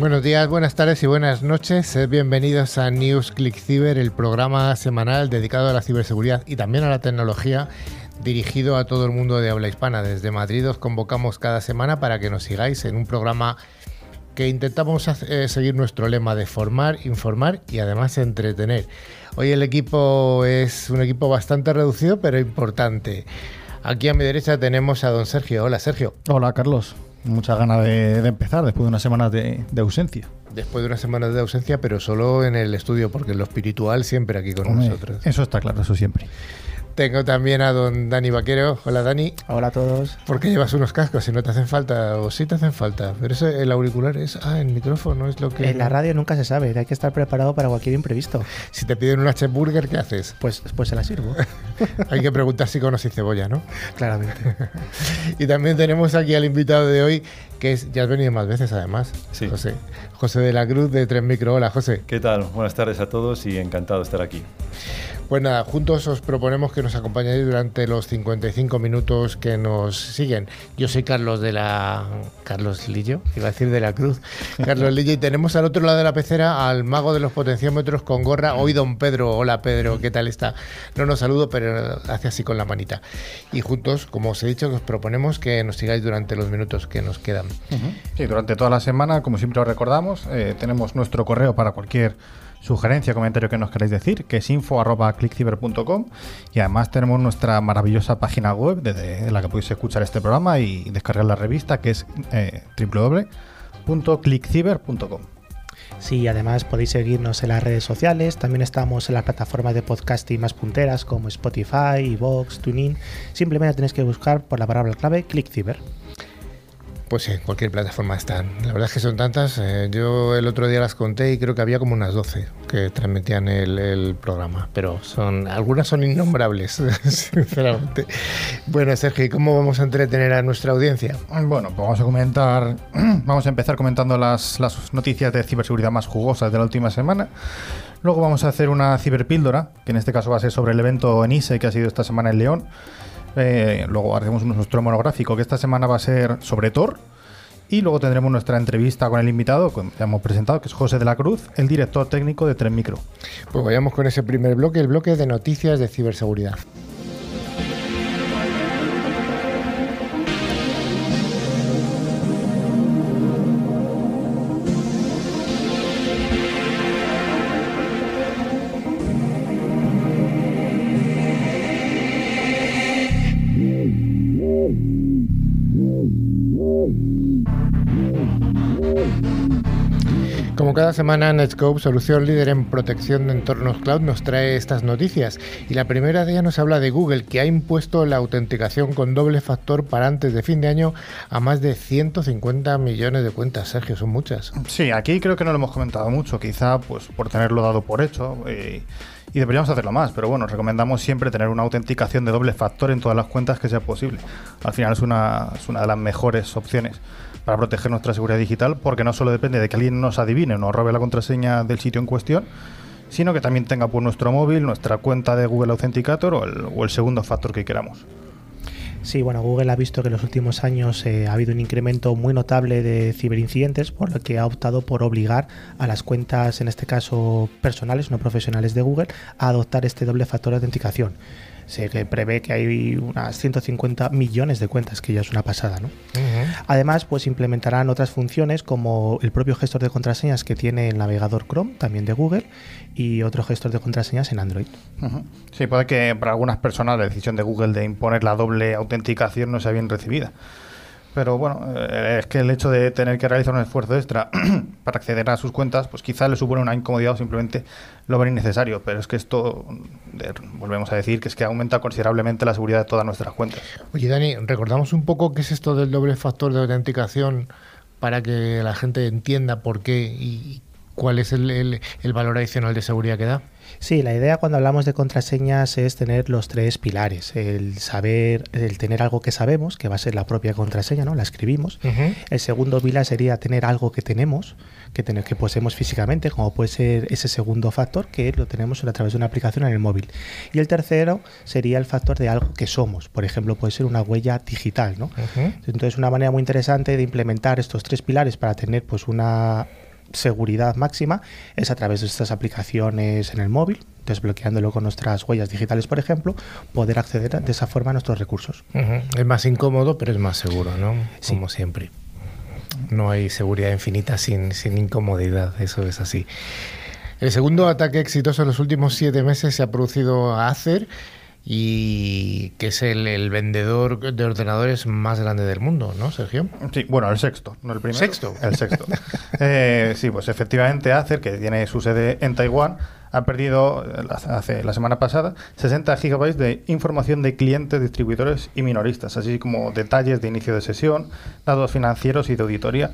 Buenos días, buenas tardes y buenas noches. Bienvenidos a News Click Cyber, el programa semanal dedicado a la ciberseguridad y también a la tecnología dirigido a todo el mundo de habla hispana. Desde Madrid os convocamos cada semana para que nos sigáis en un programa que intentamos eh, seguir nuestro lema de formar, informar y además entretener. Hoy el equipo es un equipo bastante reducido pero importante. Aquí a mi derecha tenemos a don Sergio. Hola Sergio. Hola Carlos. Muchas ganas de, empezar después de unas semanas de, ausencia. Después de unas semanas de ausencia, pero solo en el estudio, porque en lo espiritual siempre aquí con nosotros. Eso está claro, eso siempre. Tengo también a don Dani Vaquero. Hola Dani. Hola a todos. ¿Por qué llevas unos cascos si no te hacen falta o sí te hacen falta? Pero ese, el auricular es, ah, el micrófono es lo que... En la radio nunca se sabe, hay que estar preparado para cualquier imprevisto. Si te piden un H-Burger, ¿qué haces? Pues, pues se la sirvo. hay que preguntar si conoces cebolla, ¿no? Claramente. y también tenemos aquí al invitado de hoy, que es, ya has venido más veces además, sí. José. José de la Cruz de Tres Micro. Hola, José. ¿Qué tal? Buenas tardes a todos y encantado de estar aquí. Pues nada, juntos os proponemos que nos acompañéis durante los 55 minutos que nos siguen. Yo soy Carlos de la. Carlos Lillo, iba a decir de la Cruz. Carlos Lillo, y tenemos al otro lado de la pecera al mago de los potenciómetros con gorra, hoy don Pedro. Hola Pedro, ¿qué tal está? No nos saludo, pero hace así con la manita. Y juntos, como os he dicho, os proponemos que nos sigáis durante los minutos que nos quedan. Sí, durante toda la semana, como siempre os recordamos, eh, tenemos nuestro correo para cualquier sugerencia, comentario que nos queráis decir, que es info.clickciber.com y además tenemos nuestra maravillosa página web desde la que podéis escuchar este programa y descargar la revista que es eh, www.clickciber.com. Sí, además podéis seguirnos en las redes sociales, también estamos en las plataformas de podcasting más punteras como Spotify, Vox, TuneIn. Simplemente tenéis que buscar por la palabra clave ClickCiber. Pues en cualquier plataforma están. La verdad es que son tantas. Eh, yo el otro día las conté y creo que había como unas 12 que transmitían el, programa. Pero son algunas son innombrables, sinceramente. Bueno, Sergio, ¿cómo vamos a entretener a nuestra audiencia? Bueno, pues vamos a comentar. Vamos a empezar comentando las, las noticias de ciberseguridad más jugosas de la última semana. Luego vamos a hacer una ciberpíldora, que en este caso va a ser sobre el evento ENISE que ha sido esta semana en León. Eh, luego haremos nuestro monográfico que esta semana va a ser sobre Thor. Y luego tendremos nuestra entrevista con el invitado, que ya hemos presentado, que es José de la Cruz, el director técnico de Tren Micro. Pues vayamos con ese primer bloque, el bloque de noticias de ciberseguridad. Cada semana, Netscope, solución líder en protección de entornos cloud, nos trae estas noticias. Y la primera de ellas nos habla de Google, que ha impuesto la autenticación con doble factor para antes de fin de año a más de 150 millones de cuentas. Sergio, son muchas. Sí, aquí creo que no lo hemos comentado mucho, quizá pues por tenerlo dado por hecho. Eh, y deberíamos hacerlo más, pero bueno, recomendamos siempre tener una autenticación de doble factor en todas las cuentas que sea posible. Al final es una, es una de las mejores opciones para proteger nuestra seguridad digital, porque no solo depende de que alguien nos adivine o nos robe la contraseña del sitio en cuestión, sino que también tenga por nuestro móvil nuestra cuenta de Google Authenticator o el, o el segundo factor que queramos. Sí, bueno, Google ha visto que en los últimos años eh, ha habido un incremento muy notable de ciberincidentes, por lo que ha optado por obligar a las cuentas, en este caso personales, no profesionales de Google, a adoptar este doble factor de autenticación se prevé que hay unas 150 millones de cuentas, que ya es una pasada, ¿no? Además, pues implementarán otras funciones como el propio gestor de contraseñas que tiene el navegador Chrome, también de Google, y otro gestor de contraseñas en Android. Sí, puede que para algunas personas la decisión de Google de imponer la doble autenticación no sea bien recibida. Pero bueno, eh, es que el hecho de tener que realizar un esfuerzo extra para acceder a sus cuentas, pues quizá le supone una incomodidad o simplemente lo ven innecesario. Pero es que esto, volvemos a decir, que es que aumenta considerablemente la seguridad de todas nuestras cuentas. Oye, Dani, recordamos un poco qué es esto del doble factor de autenticación para que la gente entienda por qué y cuál es el valor adicional de seguridad que da. Sí, la idea cuando hablamos de contraseñas es tener los tres pilares. El saber, el tener algo que sabemos, que va a ser la propia contraseña, ¿no? La escribimos. El segundo pilar sería tener algo que tenemos, que, tener, que poseemos físicamente, como puede ser ese segundo factor, que lo tenemos a través de una aplicación en el móvil. Y el tercero sería el factor de algo que somos. Por ejemplo, puede ser una huella digital, ¿no? Entonces, una manera muy interesante de implementar estos tres pilares para tener pues una seguridad máxima es a través de estas aplicaciones en el móvil, desbloqueándolo con nuestras huellas digitales, por ejemplo, poder acceder de esa forma a nuestros recursos. Es más incómodo, pero es más seguro, ¿no? Como siempre. No hay seguridad infinita sin, sin incomodidad, eso es así. El segundo ataque exitoso en los últimos siete meses se ha producido a Acer y que es el, vendedor de ordenadores más grande del mundo, ¿no, Sergio? Sí, bueno, el sexto, no el primero. ¿Sexto? El sexto. Eh, sí, pues efectivamente Acer, que tiene su sede en Taiwán, ha perdido hace la semana pasada 60 gigabytes de información de clientes, distribuidores y minoristas, así como detalles de inicio de sesión, datos financieros y de auditoría.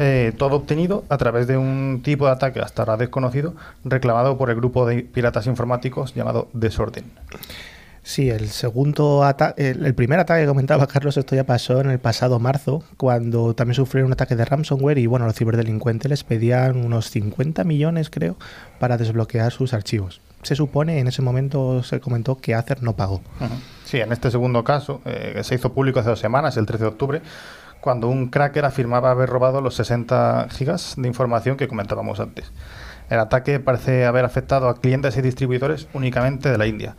Eh, todo obtenido a través de un tipo de ataque hasta ahora desconocido reclamado por el grupo de piratas informáticos llamado Desorden. Sí, el segundo el, primer ataque que comentaba Carlos, esto ya pasó en el pasado marzo, cuando también sufrieron un ataque de ransomware y bueno, los ciberdelincuentes les pedían unos 50 millones, creo, para desbloquear sus archivos. Se supone, en ese momento se comentó que Acer no pagó. Sí, en este segundo caso, eh, se hizo público hace dos semanas, el 13 de octubre, cuando un cracker afirmaba haber robado los 60 gigas de información que comentábamos antes. El ataque parece haber afectado a clientes y distribuidores únicamente de la India.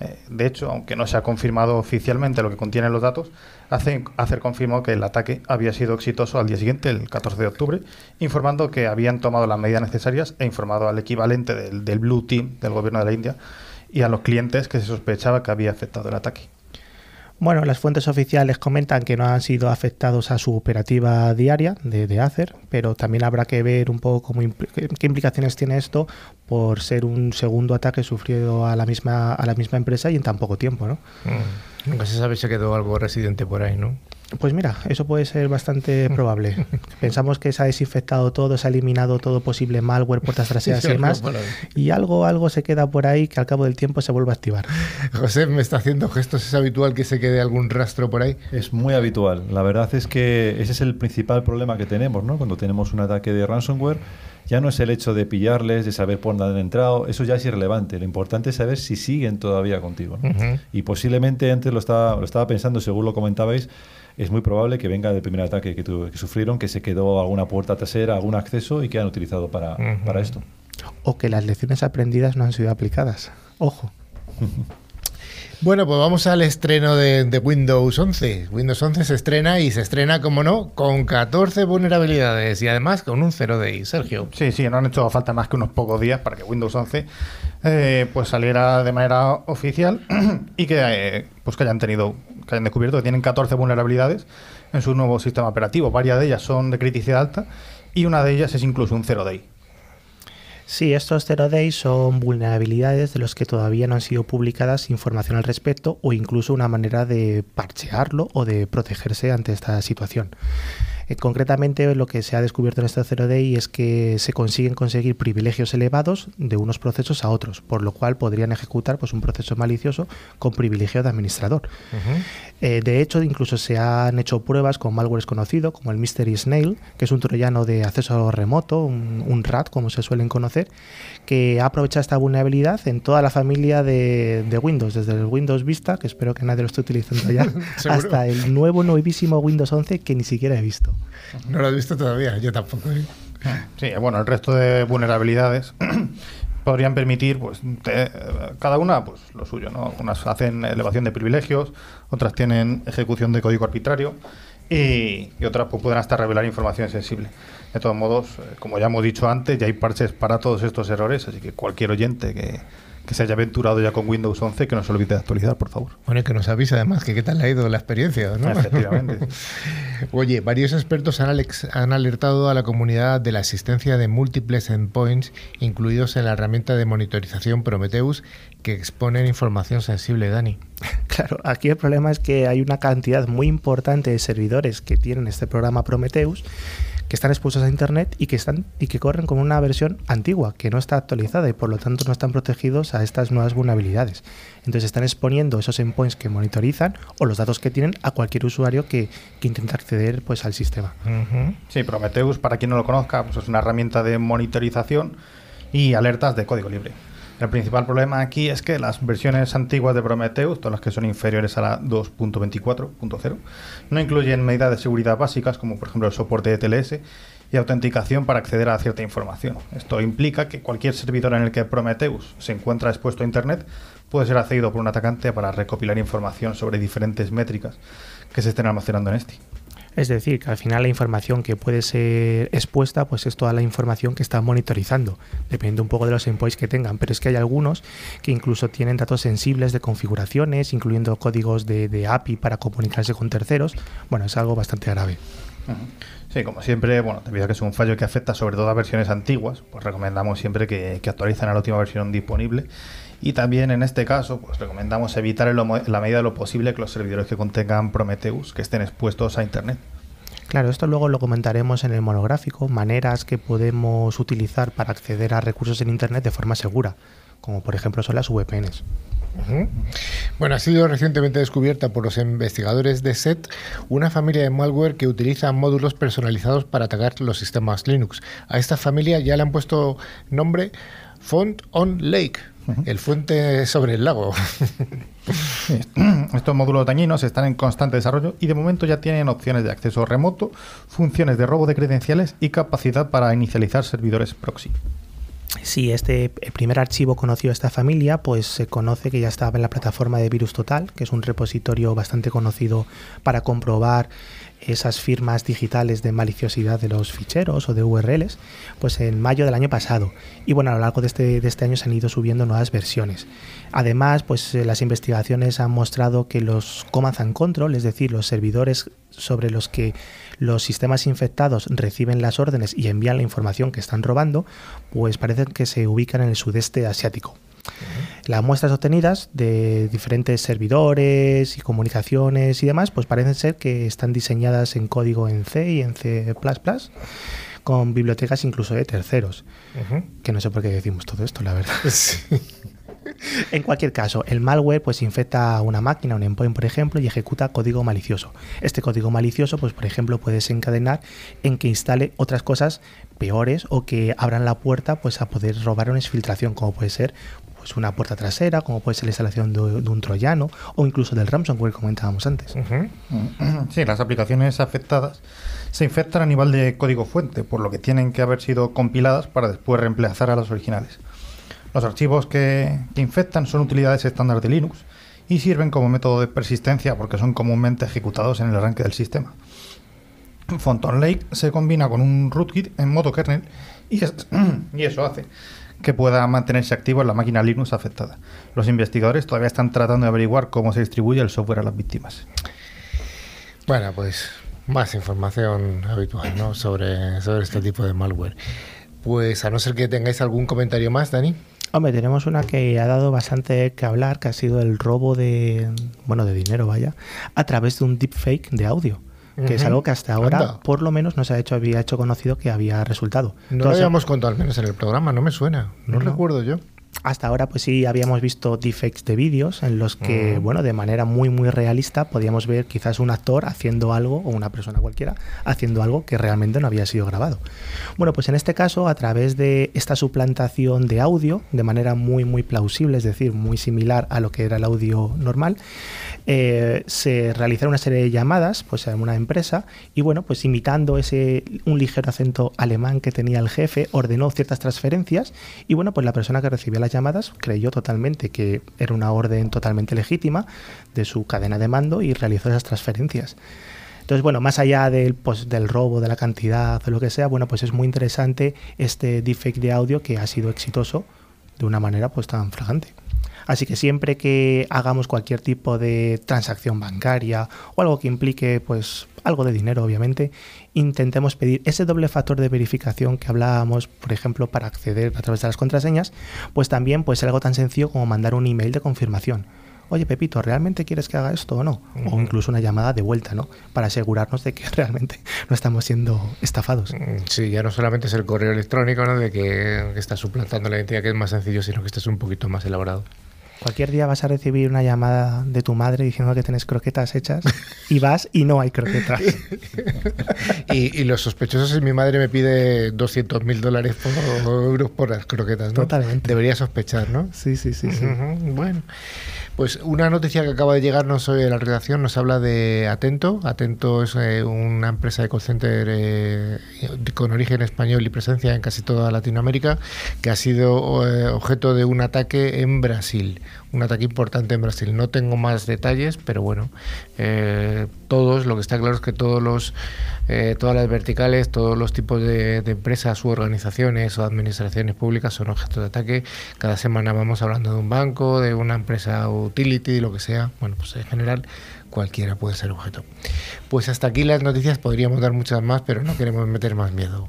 Eh, de hecho, aunque no se ha confirmado oficialmente lo que contienen los datos, Acer confirmó que el ataque había sido exitoso al día siguiente, el 14 de octubre, informando que habían tomado las medidas necesarias e informado al equivalente del, del Blue Team del gobierno de la India y a los clientes que se sospechaba que había afectado el ataque. Bueno, las fuentes oficiales comentan que no han sido afectados a su operativa diaria de, de pero también habrá que ver un poco cómo qué implicaciones tiene esto por ser un segundo ataque sufrido a la misma, a la misma empresa y en tan poco tiempo, ¿no? Mm. Nunca se sabe si quedó algo residente por ahí, ¿no? Pues mira, eso puede ser bastante probable. Pensamos que se ha desinfectado todo, se ha eliminado todo posible malware, puertas traseras y demás, y algo, algo se queda por ahí que al cabo del tiempo se vuelve a activar. José me está haciendo gestos, ¿es habitual que se quede algún rastro por ahí? Es muy habitual. La verdad es que ese es el principal problema que tenemos, ¿no? Cuando tenemos un ataque de ransomware, ya no es el hecho de pillarles, de saber por dónde han entrado, eso ya es irrelevante. Lo importante es saber si siguen todavía contigo. Y posiblemente antes lo estaba, lo estaba pensando, según lo comentabais, es muy probable que venga del primer ataque que, que sufrieron, que se quedó alguna puerta trasera, algún acceso y que han utilizado para, para esto. O que las lecciones aprendidas no han sido aplicadas. Ojo. Bueno, pues vamos al estreno de, Windows 11. Windows 11 se estrena y se estrena, como no, con 14 vulnerabilidades y además con un 0 de Sergio. Sí, sí, no han hecho falta más que unos pocos días para que Windows 11 eh, pues saliera de manera oficial y que, eh, pues que hayan tenido, que hayan descubierto que tienen 14 vulnerabilidades en su nuevo sistema operativo. Varias de ellas son de criticidad alta y una de ellas es incluso un 0 day. Sí, estos zero days son vulnerabilidades de los que todavía no han sido publicadas información al respecto o incluso una manera de parchearlo o de protegerse ante esta situación. Eh, concretamente, lo que se ha descubierto en este Zero Day es que se consiguen conseguir privilegios elevados de unos procesos a otros, por lo cual podrían ejecutar pues, un proceso malicioso con privilegio de administrador. Eh, de hecho, incluso se han hecho pruebas con malware conocido, como el Mystery Snail, que es un troyano de acceso remoto, un, RAT, como se suelen conocer, que ha aprovechado esta vulnerabilidad en toda la familia de, Windows, desde el Windows Vista, que espero que nadie lo esté utilizando ya, hasta el nuevo, nuevísimo Windows 11 que ni siquiera he visto. No lo he visto todavía, yo tampoco. ¿eh? Sí, bueno, el resto de vulnerabilidades podrían permitir, pues, cada una, pues, lo suyo, ¿no? Unas hacen elevación de privilegios, otras tienen ejecución de código arbitrario y, otras pues, pueden hasta revelar información sensible. De todos modos, eh, como ya hemos dicho antes, ya hay parches para todos estos errores, así que cualquier oyente que, que se haya aventurado ya con Windows 11, que no se olvide de actualizar, por favor. Bueno, y que nos avise además que qué tal ha ido la experiencia, ¿no? Efectivamente. Oye, varios expertos han, han, alertado a la comunidad de la existencia de múltiples endpoints incluidos en la herramienta de monitorización Prometheus que exponen información sensible, Dani. Claro, aquí el problema es que hay una cantidad muy importante de servidores que tienen este programa Prometheus que están expuestos a internet y que están y que corren con una versión antigua que no está actualizada y por lo tanto no están protegidos a estas nuevas vulnerabilidades. Entonces están exponiendo esos endpoints que monitorizan o los datos que tienen a cualquier usuario que, que intenta acceder pues al sistema. Sí, Prometheus, para quien no lo conozca, pues es una herramienta de monitorización y alertas de código libre. El principal problema aquí es que las versiones antiguas de Prometheus, todas las que son inferiores a la 2.24.0, no incluyen medidas de seguridad básicas como por ejemplo el soporte de TLS y autenticación para acceder a cierta información. Esto implica que cualquier servidor en el que Prometheus se encuentra expuesto a Internet puede ser accedido por un atacante para recopilar información sobre diferentes métricas que se estén almacenando en este. Es decir, que al final la información que puede ser expuesta, pues es toda la información que están monitorizando. Depende un poco de los endpoints que tengan, pero es que hay algunos que incluso tienen datos sensibles de configuraciones, incluyendo códigos de, API para comunicarse con terceros. Bueno, es algo bastante grave. Sí, como siempre, bueno, debido a que es un fallo que afecta sobre todo a versiones antiguas, pues recomendamos siempre que, que actualicen a la última versión disponible y también en este caso, pues recomendamos evitar en, la medida de lo posible que los servidores que contengan Prometheus que estén expuestos a Internet. Claro, esto luego lo comentaremos en el monográfico, maneras que podemos utilizar para acceder a recursos en Internet de forma segura, como por ejemplo son las VPNs. Bueno, ha sido recientemente descubierta por los investigadores de SET una familia de malware que utiliza módulos personalizados para atacar los sistemas Linux. A esta familia ya le han puesto nombre Font on Lake el fuente sobre el lago. Estos módulos dañinos están en constante desarrollo y de momento ya tienen opciones de acceso remoto, funciones de robo de credenciales y capacidad para inicializar servidores proxy. Sí, este primer archivo conocido de esta familia, pues se conoce que ya estaba en la plataforma de Virus Total, que es un repositorio bastante conocido para comprobar esas firmas digitales de maliciosidad de los ficheros o de URLs, pues en mayo del año pasado. Y bueno, a lo largo de este, de este año se han ido subiendo nuevas versiones. Además, pues eh, las investigaciones han mostrado que los command and control, es decir, los servidores sobre los que los sistemas infectados reciben las órdenes y envían la información que están robando, pues parecen que se ubican en el sudeste asiático. Las muestras obtenidas de diferentes servidores y comunicaciones y demás, pues parecen ser que están diseñadas en código en C y en C++, con bibliotecas incluso de terceros. Que no sé por qué decimos todo esto, la verdad. en cualquier caso, el malware pues infecta una máquina, un endpoint, por ejemplo, y ejecuta código malicioso. Este código malicioso, pues por ejemplo, puede desencadenar en que instale otras cosas peores o que abran la puerta pues a poder robar una exfiltración, como puede ser pues una puerta trasera, como puede ser la instalación de, un troyano o incluso del ransomware, como comentábamos antes. Sí, las aplicaciones afectadas se infectan a nivel de código fuente, por lo que tienen que haber sido compiladas para después reemplazar a las originales. Los archivos que, infectan son utilidades estándar de Linux y sirven como método de persistencia porque son comúnmente ejecutados en el arranque del sistema. Photon Lake se combina con un rootkit en modo kernel y eso hace que pueda mantenerse activo en la máquina Linux afectada. Los investigadores todavía están tratando de averiguar cómo se distribuye el software a las víctimas. Bueno, pues más información habitual ¿no? sobre, sobre este tipo de malware. Pues a no ser que tengáis algún comentario más, Dani. Hombre, tenemos una que ha dado bastante que hablar, que ha sido el robo de, bueno, de dinero, vaya, a través de un deepfake de audio que es algo que hasta ahora, por lo menos, no se ha hecho, había hecho conocido que había resultado. No lo habíamos contado al menos en el programa, no me suena, no. recuerdo yo hasta ahora pues sí habíamos visto defects de vídeos en los que, bueno, de manera muy muy realista podíamos ver quizás un actor haciendo algo o una persona cualquiera haciendo algo que realmente no había sido grabado. Bueno, pues en este caso a través de esta suplantación de audio de manera muy muy plausible, es decir, muy similar a lo que era el audio normal, eh, se realizaron una serie de llamadas pues a una empresa y bueno, pues imitando ese un ligero acento alemán que tenía el jefe, ordenó ciertas transferencias y bueno, pues la persona que recibió las llamadas creyó totalmente que era una orden totalmente legítima de su cadena de mando y realizó esas transferencias. Entonces, bueno, más allá del, pues, del robo, de la cantidad o lo que sea, bueno, pues es muy interesante este defect de audio que ha sido exitoso de una manera pues tan fragante. Así que siempre que hagamos cualquier tipo de transacción bancaria o algo que implique pues algo de dinero obviamente, intentemos pedir ese doble factor de verificación que hablábamos, por ejemplo, para acceder a través de las contraseñas, pues también puede ser algo tan sencillo como mandar un email de confirmación. Oye, Pepito, ¿realmente quieres que haga esto o no? O incluso una llamada de vuelta, ¿no? Para asegurarnos de que realmente no estamos siendo estafados. Mm, sí, ya no solamente es el correo electrónico, ¿no? De que, que está suplantando la identidad, que es más sencillo, sino que este es un poquito más elaborado. Cualquier día vas a recibir una llamada de tu madre diciendo que tienes croquetas hechas y vas y no hay croquetas. y, los sospechosos es mi madre me pide 200 mil dólares por, euros por las croquetas, ¿no? Totalmente. Debería sospechar, ¿no? Sí, sí, sí. Bueno. Pues una noticia que acaba de llegarnos hoy de la redacción nos habla de Atento. Atento es eh, una empresa de call center eh, con origen español y presencia en casi toda Latinoamérica que ha sido eh, objeto de un ataque en Brasil un ataque importante en Brasil. No tengo más detalles, pero bueno, eh, todos, lo que está claro es que todos los, eh, todas las verticales, todos los tipos de, empresas u organizaciones o administraciones públicas son objeto de ataque. Cada semana vamos hablando de un banco, de una empresa utility, lo que sea. Bueno, pues en general cualquiera puede ser objeto. Pues hasta aquí las noticias, podríamos dar muchas más, pero no queremos meter más miedo.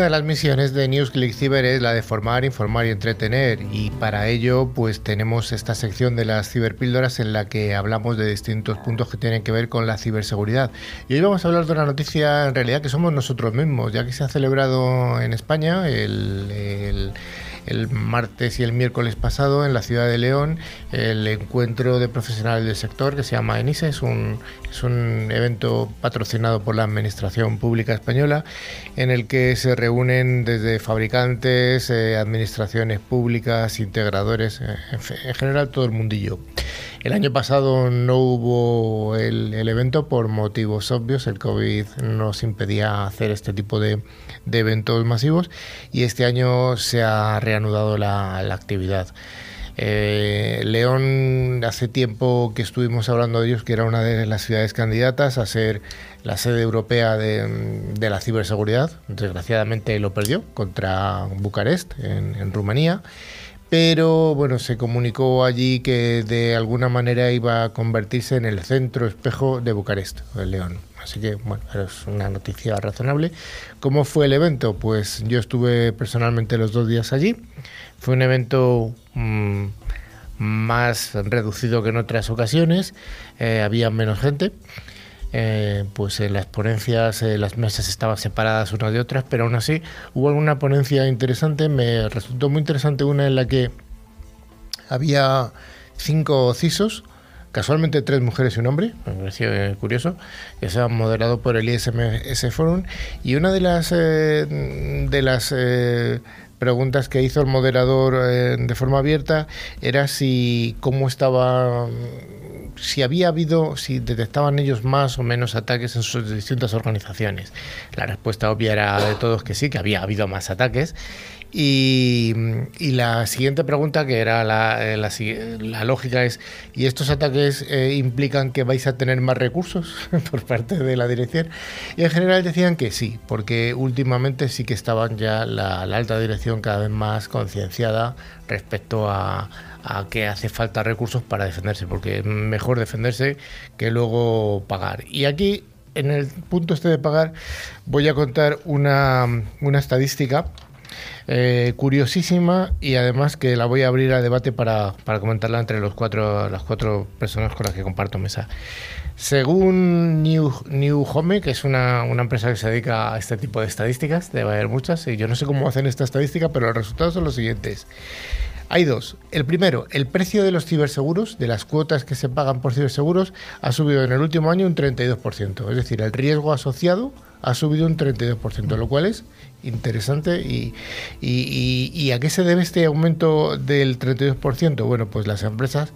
Una de las misiones de NewsClick es la de formar, informar y entretener y para ello pues tenemos esta sección de las ciberpíldoras en la que hablamos de distintos puntos que tienen que ver con la ciberseguridad. Y hoy vamos a hablar de una noticia en realidad que somos nosotros mismos, ya que se ha celebrado en España el el martes y el miércoles pasado en la ciudad de León el encuentro de profesionales del sector que se llama ENISE. Es un, es un evento patrocinado por la Administración Pública Española en el que se reúnen desde fabricantes, eh, administraciones públicas, integradores, eh, en general todo el mundillo. El año pasado no hubo el, evento por motivos obvios, el COVID nos impedía hacer este tipo de, eventos masivos y este año se ha reanudado la, actividad. Eh, León, hace tiempo que estuvimos hablando de ellos, que era una de las ciudades candidatas a ser la sede europea de, la ciberseguridad. Desgraciadamente lo perdió contra Bucarest, en, en Rumanía pero bueno, se comunicó allí que de alguna manera iba a convertirse en el centro espejo de Bucarest, el León. Así que bueno, es una noticia razonable. ¿Cómo fue el evento? Pues yo estuve personalmente los dos días allí. Fue un evento mm, más reducido que en otras ocasiones, eh, había menos gente. Eh, pues en las ponencias eh, las mesas estaban separadas unas de otras, pero aún así hubo alguna ponencia interesante. Me resultó muy interesante una en la que había cinco CISOs, casualmente tres mujeres y un hombre, me pareció eh, curioso, que se han moderado por el ISMS Forum. Y una de las, de las preguntas que hizo el moderador de forma abierta era si cómo estaba si había habido, si detectaban ellos más o menos ataques en sus distintas organizaciones. La respuesta obvia era de todos que sí, que había habido más ataques. Y, la siguiente pregunta, que era la, la, lógica, es, ¿y estos ataques eh, implican que vais a tener más recursos por parte de la dirección? Y en general decían que sí, porque últimamente sí que estaban ya la alta dirección cada vez más concienciada respecto a, a que hace falta recursos para defenderse, porque es mejor defenderse que luego pagar. Y aquí, en el punto este de pagar, voy a contar una, estadística eh, curiosísima y además que la voy a abrir a debate para, comentarla entre los cuatro, las cuatro personas con las que comparto mesa. Según New, New Home, que es una, una, empresa que se dedica a este tipo de estadísticas, debe haber muchas, y yo no sé cómo hacen esta estadística, pero los resultados son los siguientes. Hay dos. El primero, el precio de los ciberseguros, de las cuotas que se pagan por ciberseguros, ha subido en el último año un 32%. Es decir, el riesgo asociado ha subido un 32%, lo cual es interesante. Y, a qué se debe este aumento del 32%? Bueno, pues las empresas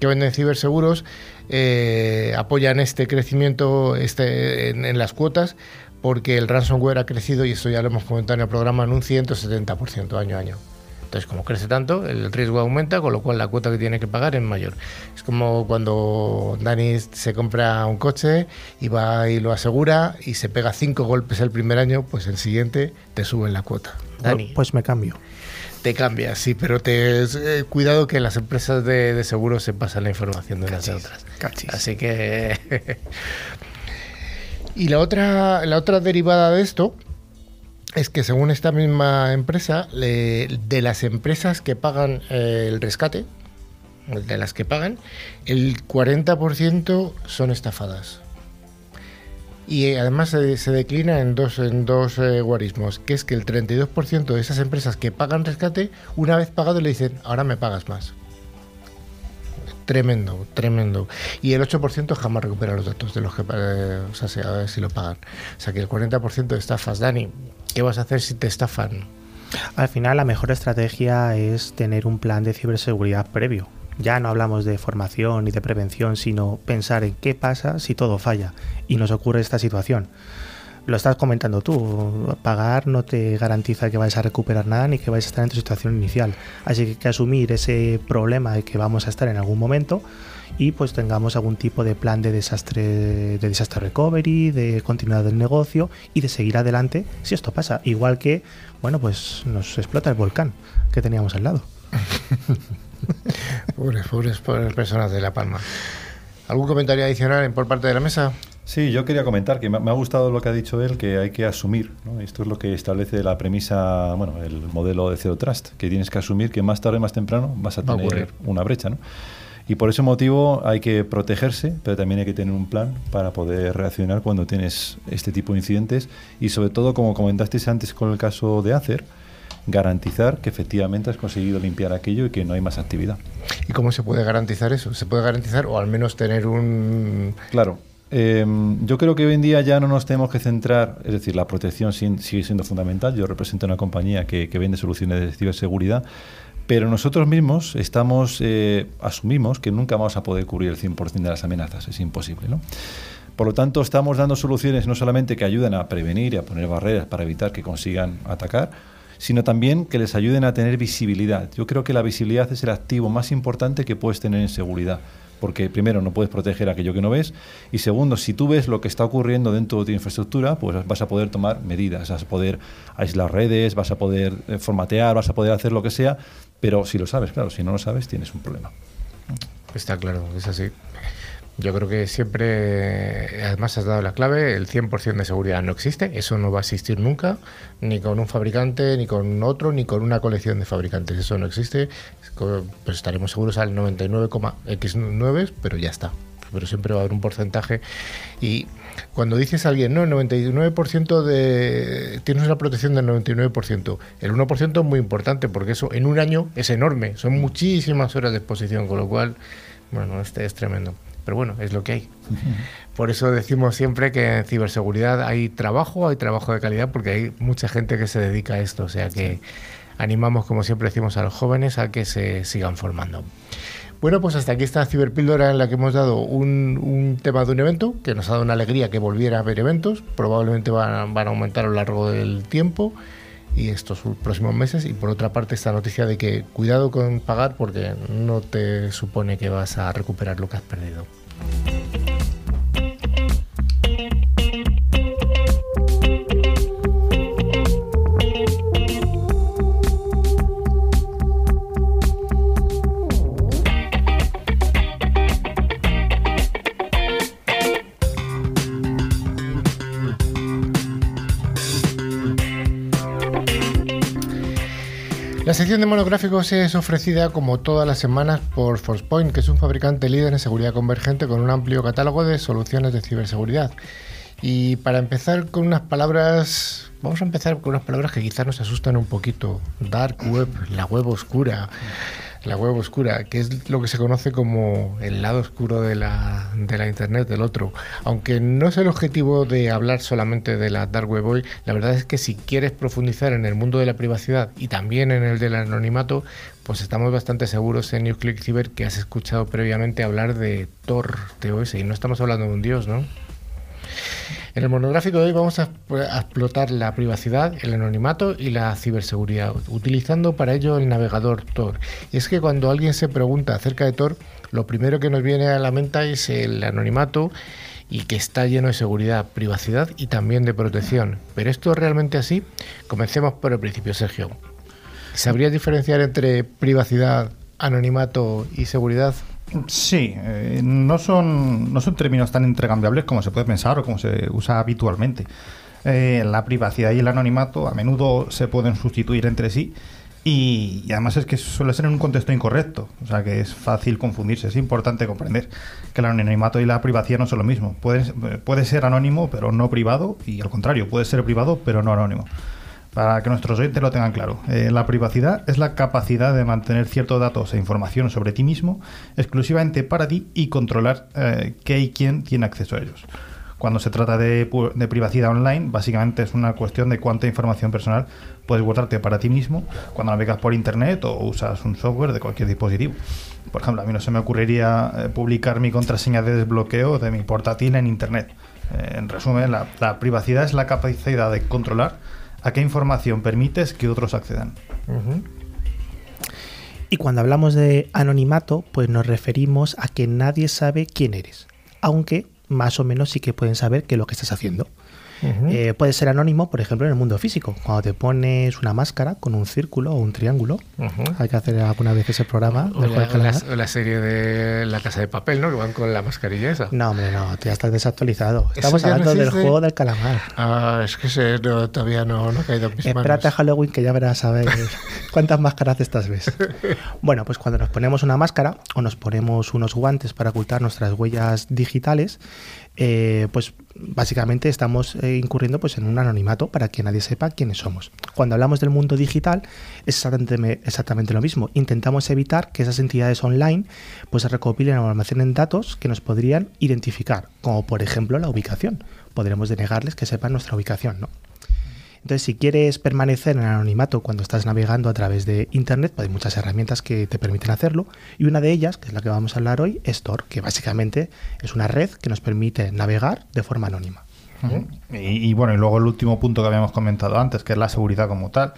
que venden ciberseguros eh, apoyan este crecimiento este, en, en, las cuotas porque el ransomware ha crecido, y esto ya lo hemos comentado en el programa, en un 170% año a año. Entonces, como crece tanto, el riesgo aumenta, con lo cual la cuota que tiene que pagar es mayor. Es como cuando Dani se compra un coche y va y lo asegura y se pega cinco golpes el primer año, pues el siguiente te sube la cuota. Dani. Pues me cambio. Te cambias, sí, pero te eh, cuidado que las empresas de, de seguros se pasan la información de unas de otras. Así que. y la otra, la otra derivada de esto es que según esta misma empresa, de las empresas que pagan eh, el rescate, de las que pagan, el 40% son estafadas. Y eh, además se, se declina en dos, en dos eh, guarismos, que es que el 32% de esas empresas que pagan rescate, una vez pagado le dicen, ahora me pagas más. Tremendo, tremendo. Y el 8% jamás recupera los datos de los que eh, o sea, a ver si lo pagan. O sea que el 40% de estafas. Dani, ¿qué vas a hacer si te estafan? Al final la mejor estrategia es tener un plan de ciberseguridad previo. Ya no hablamos de formación ni de prevención, sino pensar en qué pasa si todo falla y nos ocurre esta situación. Lo estás comentando tú, pagar no te garantiza que vayas a recuperar nada ni que vayas a estar en tu situación inicial. Así que hay que asumir ese problema de que vamos a estar en algún momento y pues tengamos algún tipo de plan de desastre, de disaster recovery, de continuidad del negocio y de seguir adelante si esto pasa. Igual que, bueno, pues nos explota el volcán que teníamos al lado. Pobres, pobres, pobres personas de La Palma. ¿Algún comentario adicional por parte de la mesa? Sí, yo quería comentar que me ha gustado lo que ha dicho él, que hay que asumir. ¿no? Esto es lo que establece la premisa, bueno, el modelo de Zero Trust, que tienes que asumir que más tarde o más temprano vas a Va a tener ocurrir. una brecha. ¿no? Y por ese motivo hay que protegerse, pero también hay que tener un plan para poder reaccionar cuando tienes este tipo de incidentes y sobre todo, como comentasteis antes con el caso de Acer, garantizar que efectivamente has conseguido limpiar aquello y que no hay más actividad. ¿Y cómo se puede garantizar eso? ¿Se puede garantizar o al menos tener un... Claro. Eh, yo creo que hoy en día ya no nos tenemos que centrar, es decir, la protección sigue siendo fundamental. Yo represento una compañía que, vende soluciones de ciberseguridad, pero nosotros mismos estamos, eh, asumimos que nunca vamos a poder cubrir el 100% de las amenazas, es imposible, ¿no? Por lo tanto, estamos dando soluciones no solamente que ayuden a prevenir y a poner barreras para evitar que consigan atacar, sino también que les ayuden a tener visibilidad. Yo creo que la visibilidad es el activo más importante que puedes tener en seguridad, porque primero no puedes proteger aquello que no ves y segundo, si tú ves lo que está ocurriendo dentro de tu infraestructura, pues vas a poder tomar medidas, vas a poder aislar redes, vas a poder eh, formatear, vas a poder hacer lo que sea, pero si lo sabes, claro, si no lo sabes tienes un problema. Está claro, es así. Yo creo que siempre, además has dado la clave, el 100% de seguridad no existe, eso no va a existir nunca, ni con un fabricante, ni con otro, ni con una colección de fabricantes, eso no existe, pues estaremos seguros al 99,x9, pero ya está, pero siempre va a haber un porcentaje. Y cuando dices a alguien, no, el 99% de... tienes una protección del 99%, el 1% es muy importante porque eso en un año es enorme, son muchísimas horas de exposición, con lo cual, bueno, este es tremendo. Pero bueno, es lo que hay. Por eso decimos siempre que en ciberseguridad hay trabajo, hay trabajo de calidad, porque hay mucha gente que se dedica a esto. O sea que animamos, como siempre decimos a los jóvenes, a que se sigan formando. Bueno, pues hasta aquí esta ciberpíldora en la que hemos dado un, un tema de un evento, que nos ha dado una alegría que volviera a haber eventos, probablemente van, van a aumentar a lo largo del tiempo y estos próximos meses. Y por otra parte, esta noticia de que cuidado con pagar porque no te supone que vas a recuperar lo que has perdido. Thank you. La sección de monográficos es ofrecida como todas las semanas por Forcepoint, que es un fabricante líder en seguridad convergente con un amplio catálogo de soluciones de ciberseguridad. Y para empezar con unas palabras, vamos a empezar con unas palabras que quizás nos asustan un poquito. Dark web, la web oscura. La web oscura, que es lo que se conoce como el lado oscuro de la, de la Internet del otro. Aunque no es el objetivo de hablar solamente de la Dark Web hoy, la verdad es que si quieres profundizar en el mundo de la privacidad y también en el del anonimato, pues estamos bastante seguros en NewsClick Cyber que has escuchado previamente hablar de Tor TOS y no estamos hablando de un dios, ¿no? En el monográfico de hoy vamos a, explotar la privacidad, el anonimato y la ciberseguridad, utilizando para ello el navegador Tor. Y es que cuando alguien se pregunta acerca de Tor, lo primero que nos viene a la mente es el anonimato y que está lleno de seguridad, privacidad y también de protección. ¿Pero esto es realmente así? Comencemos por el principio, Sergio. ¿Sabrías diferenciar entre privacidad, anonimato y seguridad? Sí, eh, no, son, no son términos tan intercambiables como se puede pensar o como se usa habitualmente. Eh, la privacidad y el anonimato a menudo se pueden sustituir entre sí y, además es que suele ser en un contexto incorrecto, o sea que es fácil confundirse. Es importante comprender que el anonimato y la privacidad no son lo mismo. Puede, puede ser anónimo pero no privado y al contrario, puede ser privado pero no anónimo. Para que nuestros oyentes lo tengan claro, eh, la privacidad es la capacidad de mantener ciertos datos e información sobre ti mismo exclusivamente para ti y controlar eh, qué y quién tiene acceso a ellos. Cuando se trata de, privacidad online, básicamente es una cuestión de cuánta información personal puedes guardarte para ti mismo cuando navegas por internet o usas un software de cualquier dispositivo. Por ejemplo, a mí no se me ocurriría eh, publicar mi contraseña de desbloqueo de mi portátil en internet. En resumen, la, privacidad es la capacidad de controlar a qué información permites que otros accedan. Y cuando hablamos de anonimato, pues nos referimos a que nadie sabe quién eres, aunque más o menos sí que pueden saber qué es lo que estás haciendo. Eh, puede ser anónimo, por ejemplo, en el mundo físico. Cuando te pones una máscara con un círculo o un triángulo, hay que hacer alguna vez ese programa. O la, serie de La Casa de Papel, ¿no? Que van con la mascarilla esa. No, hombre, no, ya estás desactualizado. Estamos hablando del juego del calamar. Ah, es que todavía no, no ha caído en mis Espérate a Halloween que ya verás a ver cuántas máscaras estas ves. Bueno, pues cuando nos ponemos una máscara o nos ponemos unos guantes para ocultar nuestras huellas digitales, eh, pues básicamente estamos eh, incurriendo pues, en un anonimato para que nadie sepa quiénes somos. Cuando hablamos del mundo digital es exactamente, exactamente lo mismo. Intentamos evitar que esas entidades online pues, recopilen o almacenen datos que nos podrían identificar, como por ejemplo la ubicación. Podremos denegarles que sepan nuestra ubicación. ¿no? Entonces, si quieres permanecer en anonimato cuando estás navegando a través de Internet, pues hay muchas herramientas que te permiten hacerlo. Y una de ellas, que es la que vamos a hablar hoy, es Tor, que básicamente es una red que nos permite navegar de forma anónima. y, bueno, y luego el último punto que habíamos comentado antes, que es la seguridad como tal.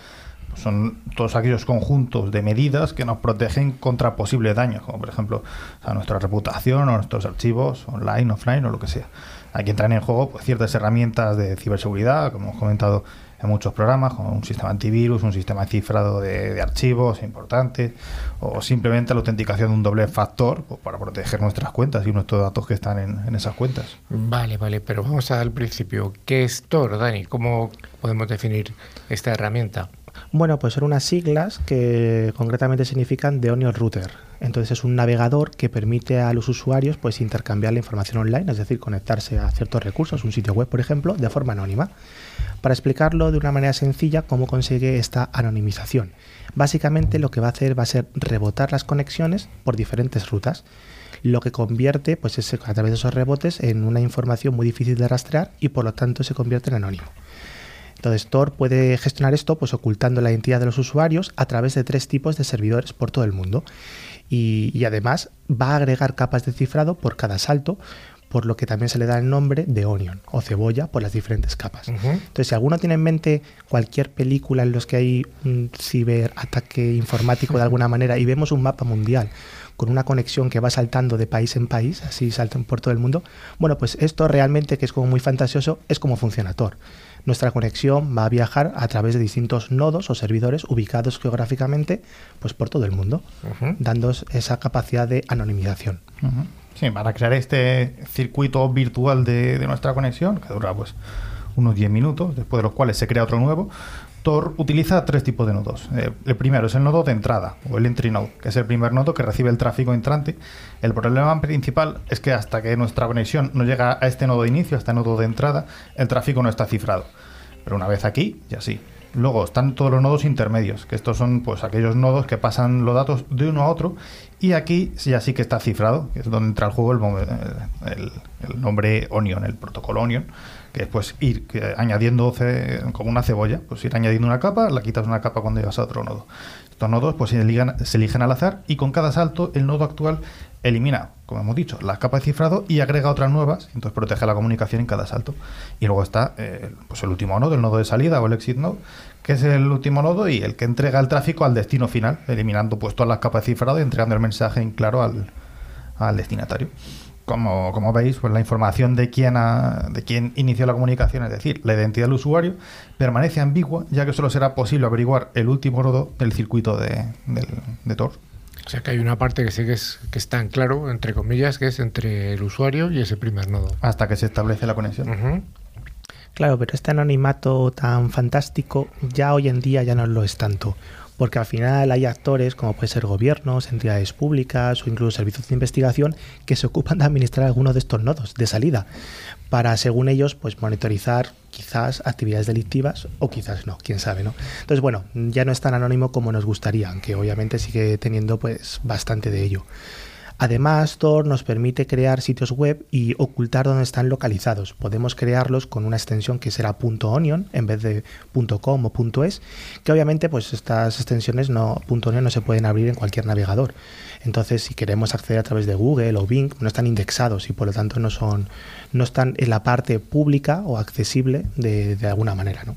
Pues son todos aquellos conjuntos de medidas que nos protegen contra posibles daños, como por ejemplo nuestra reputación o nuestros archivos online, offline o lo que sea. Aquí entran en juego pues, ciertas herramientas de ciberseguridad, como hemos comentado en muchos programas, como un sistema antivirus, un sistema cifrado de, archivos importante, o simplemente la autenticación de un doble factor pues, para proteger nuestras cuentas y nuestros datos que están en, esas cuentas. Vale, vale, pero vamos al principio. ¿Qué es Tor, Dani? ¿Cómo podemos definir esta herramienta? Bueno, pues son unas siglas que concretamente significan The Onion Router. Entonces es un navegador que permite a los usuarios pues intercambiar la información online, es decir, conectarse a ciertos recursos, un sitio web, por ejemplo, de forma anónima. Para explicarlo de una manera sencilla, cómo consigue esta anonimización. Básicamente lo que va a hacer va a ser rebotar las conexiones por diferentes rutas, lo que convierte pues, a través de esos rebotes en una información muy difícil de rastrear y por lo tanto se convierte en anónimo. Entonces Tor puede gestionar esto pues ocultando la identidad de los usuarios a través de tres tipos de servidores por todo el mundo. Y, además va a agregar capas de cifrado por cada salto, por lo que también se le da el nombre de Onion o cebolla por las diferentes capas. Entonces, si alguno tiene en mente cualquier película en los que hay un ciberataque informático de alguna manera y vemos un mapa mundial con una conexión que va saltando de país en país, así salta por todo el mundo, bueno, pues esto realmente, que es como muy fantasioso, es como funciona Tor. Nuestra conexión va a viajar a través de distintos nodos o servidores ubicados geográficamente pues por todo el mundo, dando esa capacidad de anonimización. Sí, para crear este circuito virtual de, nuestra conexión, que dura pues unos 10 minutos, después de los cuales se crea otro nuevo, Tor utiliza tres tipos de nodos. Eh, el primero es el nodo de entrada, o el entry node, que es el primer nodo que recibe el tráfico entrante. El problema principal es que hasta que nuestra conexión no llega a este nodo de inicio, a este nodo de entrada, el tráfico no está cifrado. Pero una vez aquí, ya sí. Luego están todos los nodos intermedios, que estos son pues aquellos nodos que pasan los datos de uno a otro. Y aquí ya sí que está cifrado, que es donde entra el juego el, nombre Onion, el protocolo Onion que es pues ir añadiendo como una cebolla, pues ir añadiendo una capa, la quitas una capa cuando llegas a otro nodo. Estos nodos pues se eligen, se eligen al azar y con cada salto el nodo actual elimina, como hemos dicho, la capa de cifrado y agrega otras nuevas, entonces protege la comunicación en cada salto. Y luego está eh, pues el último nodo, el nodo de salida o el exit node, que es el último nodo y el que entrega el tráfico al destino final, eliminando pues todas las capas de cifrado y entregando el mensaje en claro al, al destinatario. como, como veis, pues la información de quién, ha- de quién inició la comunicación, es decir, la identidad del usuario, permanece ambigua, ya que solo será posible averiguar el último nodo del circuito de, de Tor. O sea que hay una parte que sí que, es, que está en claro, entre comillas, que es entre el usuario y ese primer nodo. hasta que se establece la conexión. Claro, pero este anonimato tan fantástico ya hoy en día ya no lo es tanto. Porque al final hay actores, como pueden ser gobiernos, entidades públicas o incluso servicios de investigación, que se ocupan de administrar algunos de estos nodos de salida, para, según ellos, pues monitorizar quizás actividades delictivas o quizás no, quién sabe, ¿no? Entonces, bueno, ya no es tan anónimo como nos gustaría, aunque obviamente sigue teniendo pues bastante de ello. Además, Tor nos permite crear sitios web y ocultar dónde están localizados. Podemos crearlos con una extensión que será .onion en vez de .com o .es, que obviamente pues estas extensiones no .onion no se pueden abrir en cualquier navegador. Entonces, si queremos acceder a través de Google o Bing, no están indexados y por lo tanto no son no están en la parte pública o accesible de, de alguna manera, ¿no?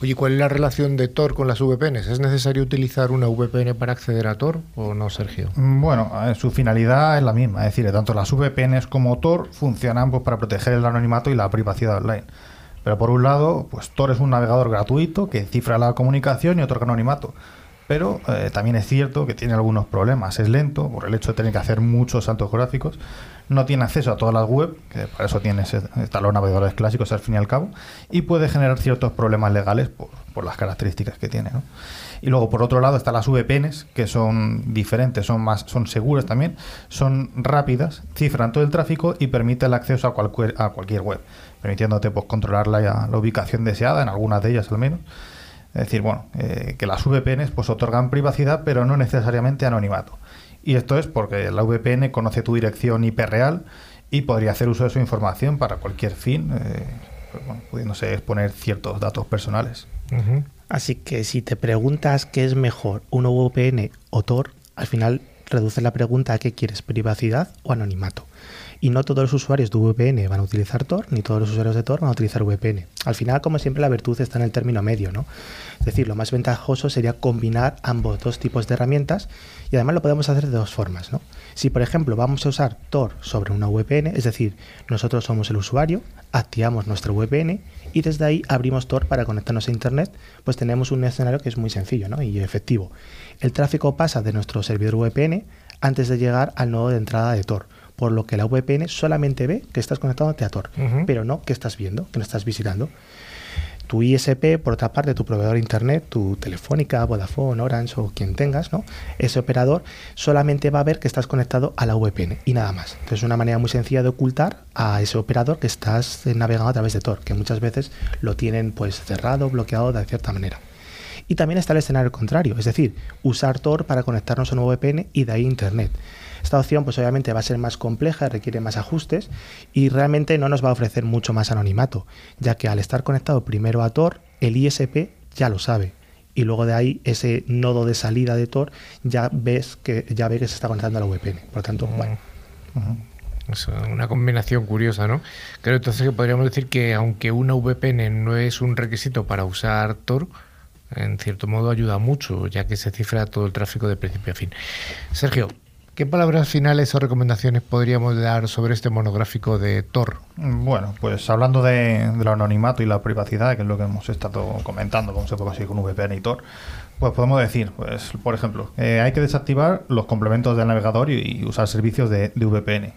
Oye, ¿cuál es la relación de Tor con las VPNs? ¿Es necesario utilizar una VPN para acceder a Tor o no, Sergio? Mm, Bueno, su finalidad es la misma, es decir, tanto las VPNs como Tor funcionan pues, para proteger el anonimato y la privacidad online. Pero por un lado, pues Tor es un navegador gratuito que cifra la comunicación y otorga anonimato. Pero eh, también es cierto que tiene algunos problemas. Es lento por el hecho de tener que hacer muchos saltos gráficos. No tiene acceso a todas las web, que para eso tiene ese- los navegadores clásicos al fin y al cabo. Y puede generar ciertos problemas legales por, por las características que tiene. ¿no? Y luego, por otro lado, están las VPNs, que son diferentes, son más, son seguras también, son rápidas, cifran todo el tráfico y permiten el acceso a cualquier, a cualquier web, permitiéndote pues, controlar la, la ubicación deseada, en algunas de ellas al menos. Es decir, bueno, eh, que las VPNs pues otorgan privacidad, pero no necesariamente anonimato. Y esto es porque la VPN conoce tu dirección IP real y podría hacer uso de su información para cualquier fin, eh, pues, bueno, pudiéndose exponer ciertos datos personales. Así que si te preguntas qué es mejor, un VPN o Tor, al final reduce la pregunta a qué quieres, privacidad o anonimato. Y no todos los usuarios de VPN van a utilizar Tor, ni todos los usuarios de Tor van a utilizar VPN. Al final, como siempre, la virtud está en el término medio, ¿no? Es decir, lo más ventajoso sería combinar ambos dos tipos de herramientas y además lo podemos hacer de dos formas, ¿no? Si, por ejemplo, vamos a usar Tor sobre una VPN, es decir, nosotros somos el usuario, activamos nuestro VPN y desde ahí abrimos Tor para conectarnos a Internet, pues tenemos un escenario que es muy sencillo ¿no? y efectivo. El tráfico pasa de nuestro servidor VPN antes de llegar al nodo de entrada de Tor, por lo que la VPN solamente ve que estás conectándote a Tor, Ujú. pero no que estás viendo, que no estás visitando. Tu ISP, por otra parte, tu proveedor de internet, tu Telefónica, Vodafone, Orange o quien tengas, ¿no? Ese operador solamente va a ver que estás conectado a la VPN y nada más. Entonces, es una manera muy sencilla de ocultar a ese operador que estás navegando a través de Tor, que muchas veces lo tienen pues cerrado, bloqueado de cierta manera. Y también está el escenario contrario, es decir, usar Tor para conectarnos a un VPN y de ahí Internet. Esta opción pues obviamente va a ser más compleja, requiere más ajustes y realmente no nos va a ofrecer mucho más anonimato, ya que al estar conectado primero a Tor, el ISP ya lo sabe. Y luego de ahí ese nodo de salida de Tor ya ves que ya ve que se está conectando a la VPN. Por lo tanto, bueno, Es una combinación curiosa, ¿no? Creo entonces que podríamos decir que aunque una VPN no es un requisito para usar Tor, en cierto modo ayuda mucho, ya que se cifra todo el tráfico de principio a fin. Sergio, ¿qué palabras finales o recomendaciones podríamos dar sobre este monográfico de Tor? Bueno, pues hablando de, del anonimato y la privacidad, que es lo que hemos estado comentando, cómo se puede conseguir con VPN y Tor, pues podemos decir, pues por ejemplo, eh, hay que desactivar los complementos del navegador y, y usar servicios de, de VPN.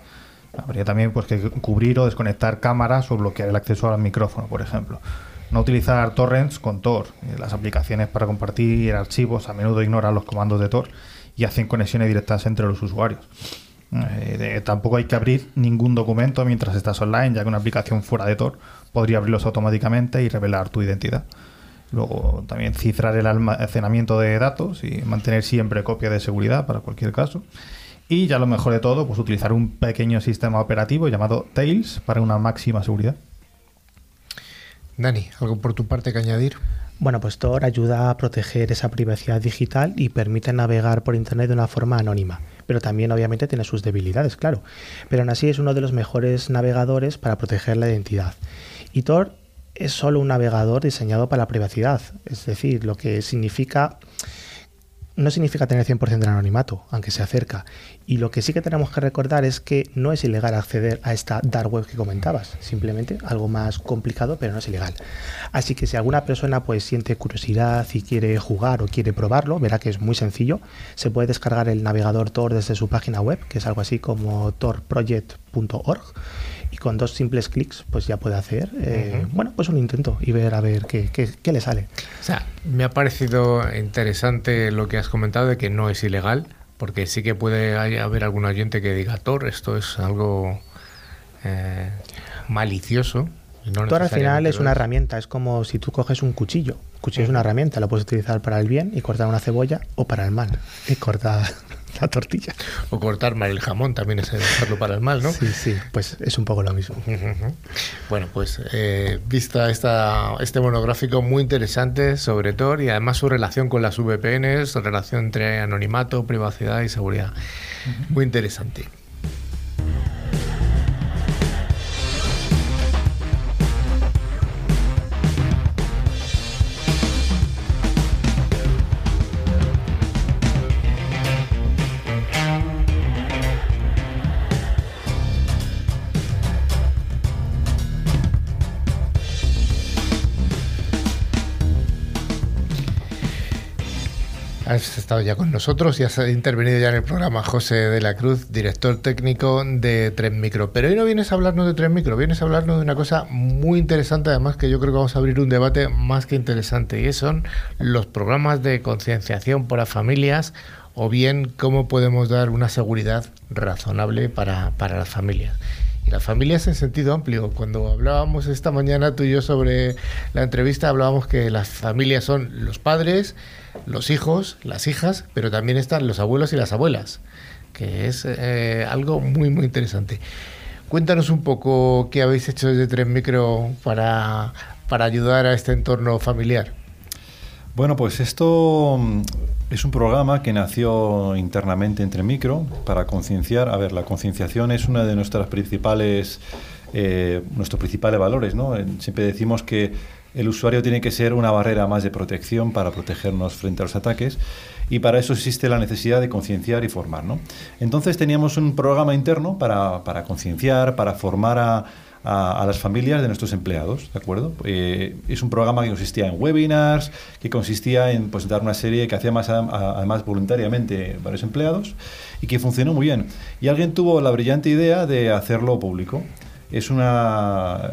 Habría también pues, que cubrir o desconectar cámaras o bloquear el acceso al micrófono, por ejemplo. No utilizar torrents con Tor. Eh, Las aplicaciones para compartir archivos a menudo ignoran los comandos de Tor y hacen conexiones directas entre los usuarios. Eh, tampoco hay que abrir ningún documento mientras estás online, ya que una aplicación fuera de Tor podría abrirlos automáticamente y revelar tu identidad. Luego también cifrar el almacenamiento de datos y mantener siempre copia de seguridad para cualquier caso. Y ya lo mejor de todo, pues utilizar un pequeño sistema operativo llamado Tails para una máxima seguridad. Dani, ¿algo por tu parte que añadir? Bueno, pues Tor ayuda a proteger esa privacidad digital y permite navegar por Internet de una forma anónima. Pero también obviamente tiene sus debilidades, claro. Pero aún así es uno de los mejores navegadores para proteger la identidad. Y Tor es solo un navegador diseñado para la privacidad. Es decir, lo que significa no significa tener 100% del anonimato, aunque se acerca. Y lo que sí que tenemos que recordar es que no es ilegal acceder a esta dark web que comentabas, simplemente algo más complicado, pero no es ilegal. Así que si alguna persona pues siente curiosidad y quiere jugar o quiere probarlo, verá que es muy sencillo. Se puede descargar el navegador Tor desde su página web, que es algo así como torproject.org y con dos simples clics pues ya puede hacer eh, bueno pues un intento y ver a ver qué, qué, le sale. O sea me ha parecido interesante lo que has comentado de que no es ilegal porque sí que puede haber algún oyente que diga Tor esto es algo eh, malicioso Tor al final es una herramienta, es como si tú coges un cuchillo. Un cuchillo es una herramienta, lo puedes utilizar para el bien y cortar una cebolla o para el mal y cortar la tortilla. O cortar mal el jamón también es hacerlo para el mal, ¿no? Sí, sí, pues es un poco lo mismo. Bueno, pues eh, vista esta, este monográfico muy interesante sobre Tor y además su relación con las VPNs, relación entre anonimato, privacidad y seguridad. Muy interesante. Has estado ya con nosotros y has intervenido ya en el programa José de la Cruz, director técnico de Tren Micro. Pero hoy no vienes a hablarnos de Tren Micro, vienes a hablarnos de una cosa muy interesante, además que yo creo que vamos a abrir un debate más que interesante, y son los programas de concienciación para familias o bien cómo podemos dar una seguridad razonable para, para las familias. Y las familias en sentido amplio. Cuando hablábamos esta mañana tú y yo sobre la entrevista, hablábamos que las familias son los padres, los hijos, las hijas, pero también están los abuelos y las abuelas, que es eh, algo muy, muy interesante. Cuéntanos un poco qué habéis hecho desde Tren Micro para, para ayudar a este entorno familiar. Bueno, pues esto mm, es un programa que nació internamente entre Micro para concienciar. A ver, la concienciación es una de nuestras principales, eh, nuestros principales valores, ¿no? Siempre decimos que el usuario tiene que ser una barrera más de protección para protegernos frente a los ataques y para eso existe la necesidad de concienciar y formar. Entonces teníamos un programa interno para, concienciar, para formar a, a, las familias de nuestros empleados, ¿de acuerdo? Eh, es un programa que consistía en webinars, que consistía en pues, dar una serie que hacía más, además voluntariamente varios empleados y que funcionó muy bien. Y alguien tuvo la brillante idea de hacerlo público es una,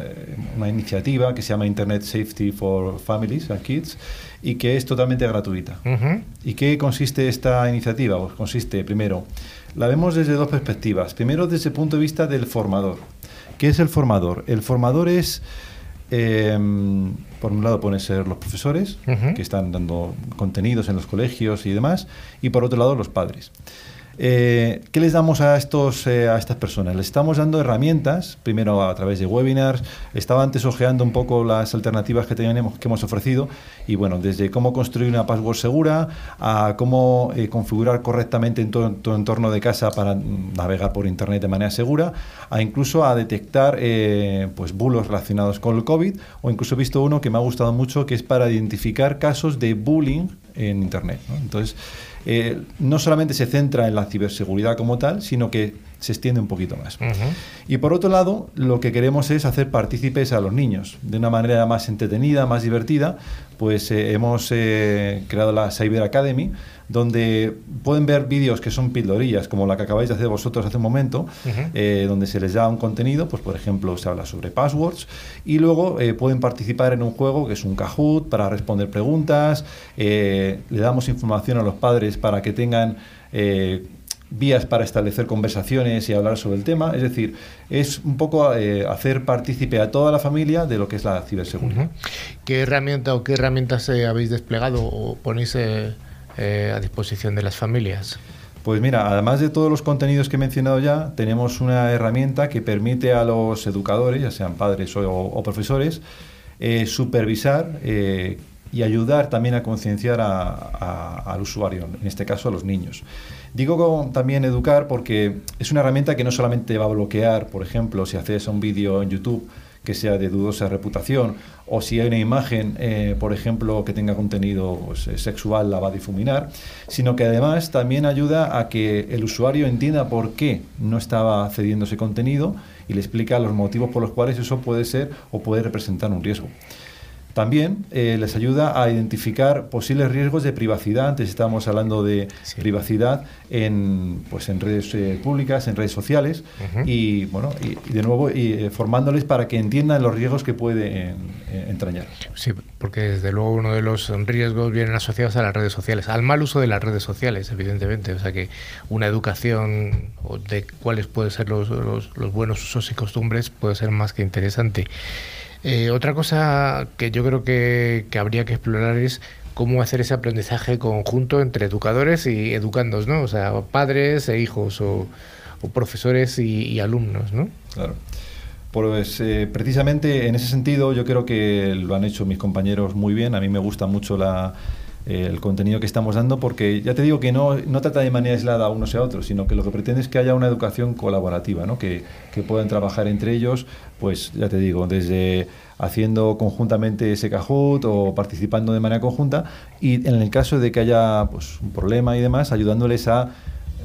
una, iniciativa que se llama Internet Safety for Families and Kids y que es totalmente gratuita. ¿Y qué consiste esta iniciativa? Pues consiste, primero, la vemos desde dos perspectivas. Primero, desde el punto de vista del formador. ¿Qué es el formador? El formador es, em, por un lado, pueden ser los profesores, que están dando contenidos en los colegios y demás, y por otro lado, los padres. Eh, ¿Qué les damos a, estos, eh, a estas personas? Les estamos dando herramientas, primero a través de webinars. Estaba antes ojeando un poco las alternativas que, tenemos, que hemos ofrecido y bueno, desde cómo construir una password segura a cómo eh, configurar correctamente en tu, entorno de casa para navegar por Internet de manera segura, a incluso a detectar pues bulos relacionados con el COVID o incluso he visto uno que me ha gustado mucho que es para identificar casos de bullying en Internet. Entonces, eh, no solamente se centra en la ciberseguridad como tal, sino que se extiende un poquito más. Y por otro lado, lo que queremos es hacer partícipes a los niños de una manera más entretenida, más divertida. Pues eh, hemos eh, creado la Cyber Academy, donde pueden ver vídeos que son pildorillas, como la que acabáis de hacer vosotros hace un momento, eh, donde se les da un contenido, pues por ejemplo se habla sobre passwords, y luego pueden participar en un juego que es un Kahoot para responder preguntas, le damos información a los padres para que tengan vías para establecer conversaciones y hablar sobre el tema. Es decir, es un poco eh, hacer partícipe a toda la familia de lo que es la ciberseguridad. ¿Qué herramienta o qué herramientas eh, habéis desplegado o ponéis eh, a disposición de las familias? Pues mira, además de todos los contenidos que he mencionado ya, tenemos una herramienta que permite a los educadores, ya sean padres o, profesores, supervisar y ayudar también a concienciar al usuario, en este caso a los niños. Digo también educar porque es una herramienta que no solamente va a bloquear, por ejemplo, si haces un vídeo en YouTube que sea de dudosa reputación, o si hay una imagen, eh, por ejemplo, que tenga contenido pues, eh, sexual, la va a difuminar, sino que además también ayuda a que el usuario entienda por qué no estaba accediendo ese contenido y le explica los motivos por los cuales eso puede ser o puede representar un riesgo. También eh, les ayuda a identificar posibles riesgos de privacidad. Antes estábamos hablando de privacidad en, pues en redes eh, públicas, en redes sociales, y bueno, y, de nuevo y, eh, formándoles para que entiendan los riesgos que pueden entrañar. Sí, porque desde luego uno de los riesgos vienen asociados a las redes sociales, al mal uso de las redes sociales, evidentemente. O sea que una educación de cuáles pueden ser los, los, los buenos usos y costumbres puede ser más que interesante. Eh, otra cosa que yo creo que, habría que explorar es cómo hacer ese aprendizaje conjunto entre educadores y educandos, ¿no? O sea, padres e hijos o, profesores y, alumnos, ¿no? Claro. Pues eh, precisamente en ese sentido yo creo que lo han hecho mis compañeros muy bien. A mí me gusta mucho la, el contenido que estamos dando, porque ya te digo que no, no trata de manera aislada a unos y a otros, sino que lo que pretende es que haya una educación colaborativa, ¿no? que, que puedan trabajar entre ellos, pues ya te digo, desde haciendo conjuntamente ese Kahoot o participando de manera conjunta y en el caso de que haya pues, un problema y demás, ayudándoles a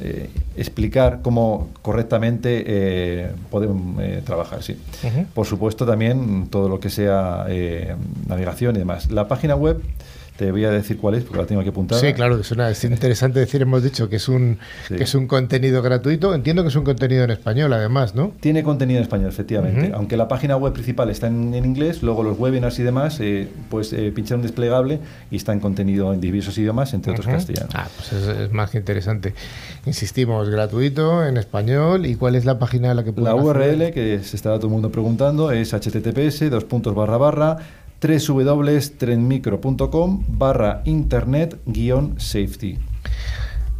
eh, explicar cómo correctamente eh, podemos eh, trabajar. Sí. Por supuesto también todo lo que sea navegación y demás. La página web te voy a decir cuál es, porque la tengo que apuntar. Sí, claro, es, es interesante decir, hemos dicho que es, un, que es un contenido gratuito. Entiendo que es un contenido en español, además, ¿no? Tiene contenido en español, efectivamente. Aunque la página web principal está en, inglés, luego los webinars y demás, eh, pues eh, pinchar un desplegable y está en contenido en diversos idiomas, entre otros castellanos. Ah, pues es, más que interesante. Insistimos, gratuito, en español. ¿Y cuál es la página a la que La URL, que se está todo el mundo preguntando, es https, dos puntos barra barra, www.trenmicro.com barra internet guion safety.